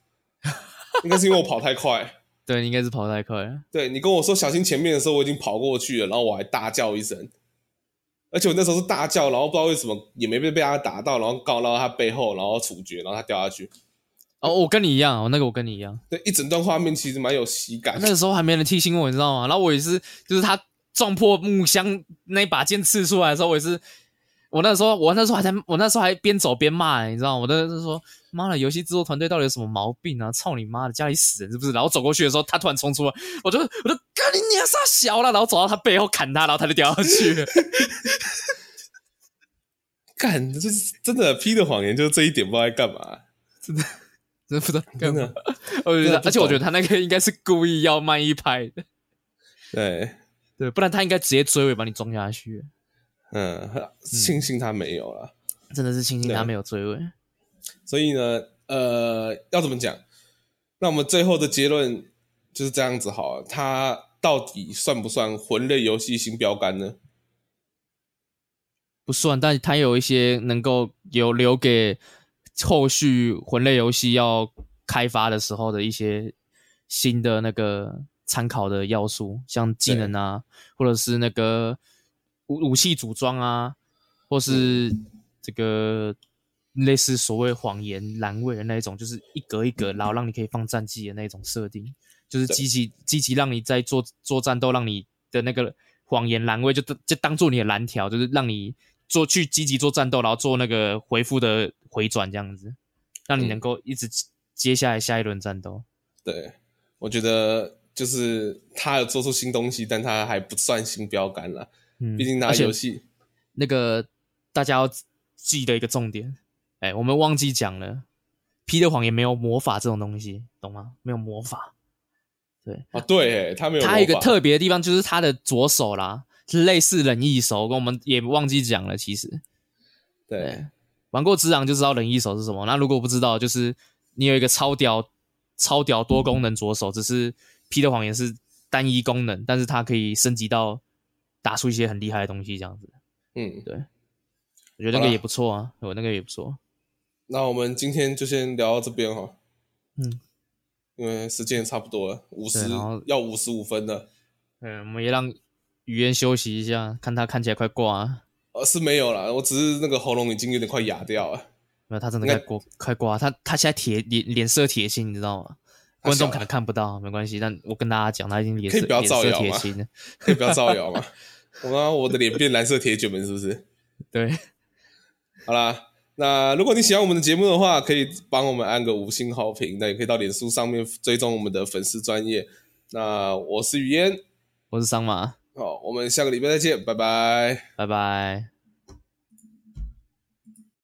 应该是因为我跑太快。对，应该是跑太快了。对，你跟我说小心前面的时候，我已经跑过去了，然后我还大叫一声，而且我那时候是大叫，然后不知道为什么也没被被他打到，然后告到他背后，然后处决，然后他掉下去。哦，我跟你一样，哦，那个我跟你一样。对，一整段画面其实蛮有喜感。那个时候还没人提醒我，你知道吗？然后我也是，就是他撞破木箱那把剑刺出来的时候，我也是。我那时候，我那时候还在，我那时候还边走边骂，你知道吗？我那时候说：“妈的，游戏制作团队到底有什么毛病啊？操你妈的，家里死人是不是？”然后走过去的时候，他突然冲出来，我就我就干你娘杀小了，然后走到他背后砍他，然后他就掉下去了。干，这是真的，P 的谎言就是这一点，不知道在干嘛，真的，真的不知道 干嘛。我觉得，而且我觉得他那个应该是故意要慢一拍的，对对，不然他应该直接追尾把你撞下去。嗯，庆幸他没有了，嗯，真的是庆幸他没有追尾。所以呢，呃，要怎么讲？那我们最后的结论就是这样子好了。它到底算不算魂类游戏新标杆呢？不算，但它有一些能够有留给后续魂类游戏要开发的时候的一些新的那个参考的要素，像技能啊，或者是那个。武武器组装啊，或是这个类似所谓谎言栏位的那一种，就是一格一格，然后让你可以放战绩的那种设定，就是积极积极让你在做做战斗，让你的那个谎言栏位就就当做你的蓝条，就是让你做去积极做战斗，然后做那个回复的回转这样子，让你能够一直接下来下一轮战斗。对，我觉得就是他有做出新东西，但他还不算新标杆了。嗯，毕竟拿游戏，那个大家要记得一个重点，哎、欸，我们忘记讲了，P 的谎言没有魔法这种东西，懂吗？没有魔法，对啊，对，他没有，他有一个特别的地方就是他的左手啦，是类似冷翼手，跟我们也忘记讲了，其实，对，对玩过之狼就知道冷一手是什么，那如果不知道，就是你有一个超屌、超屌多功能左手，嗯、只是 P 的谎言是单一功能，但是它可以升级到。打出一些很厉害的东西，这样子，嗯，对，我觉得那个也不错啊，我那个也不错。那我们今天就先聊到这边哈，嗯，因为时间也差不多了，五十要五十五分了，嗯，我们也让语言休息一下，看他看起来快挂啊，呃，是没有啦，我只是那个喉咙已经有点快哑掉了，没有，他真的快挂，快挂，他他现在铁脸脸色铁青，你知道吗？观众可能看不到，没关系，但我跟大家讲，他已经脸色可以不要造谣吗？可以不要造谣吗？我妈，我的脸变蓝色铁卷门是不是？对，好啦，那如果你喜欢我们的节目的话，可以帮我们按个五星好评，那也可以到脸书上面追踪我们的粉丝专业。那我是雨嫣，我是桑马，好，我们下个礼拜再见，拜拜，拜拜。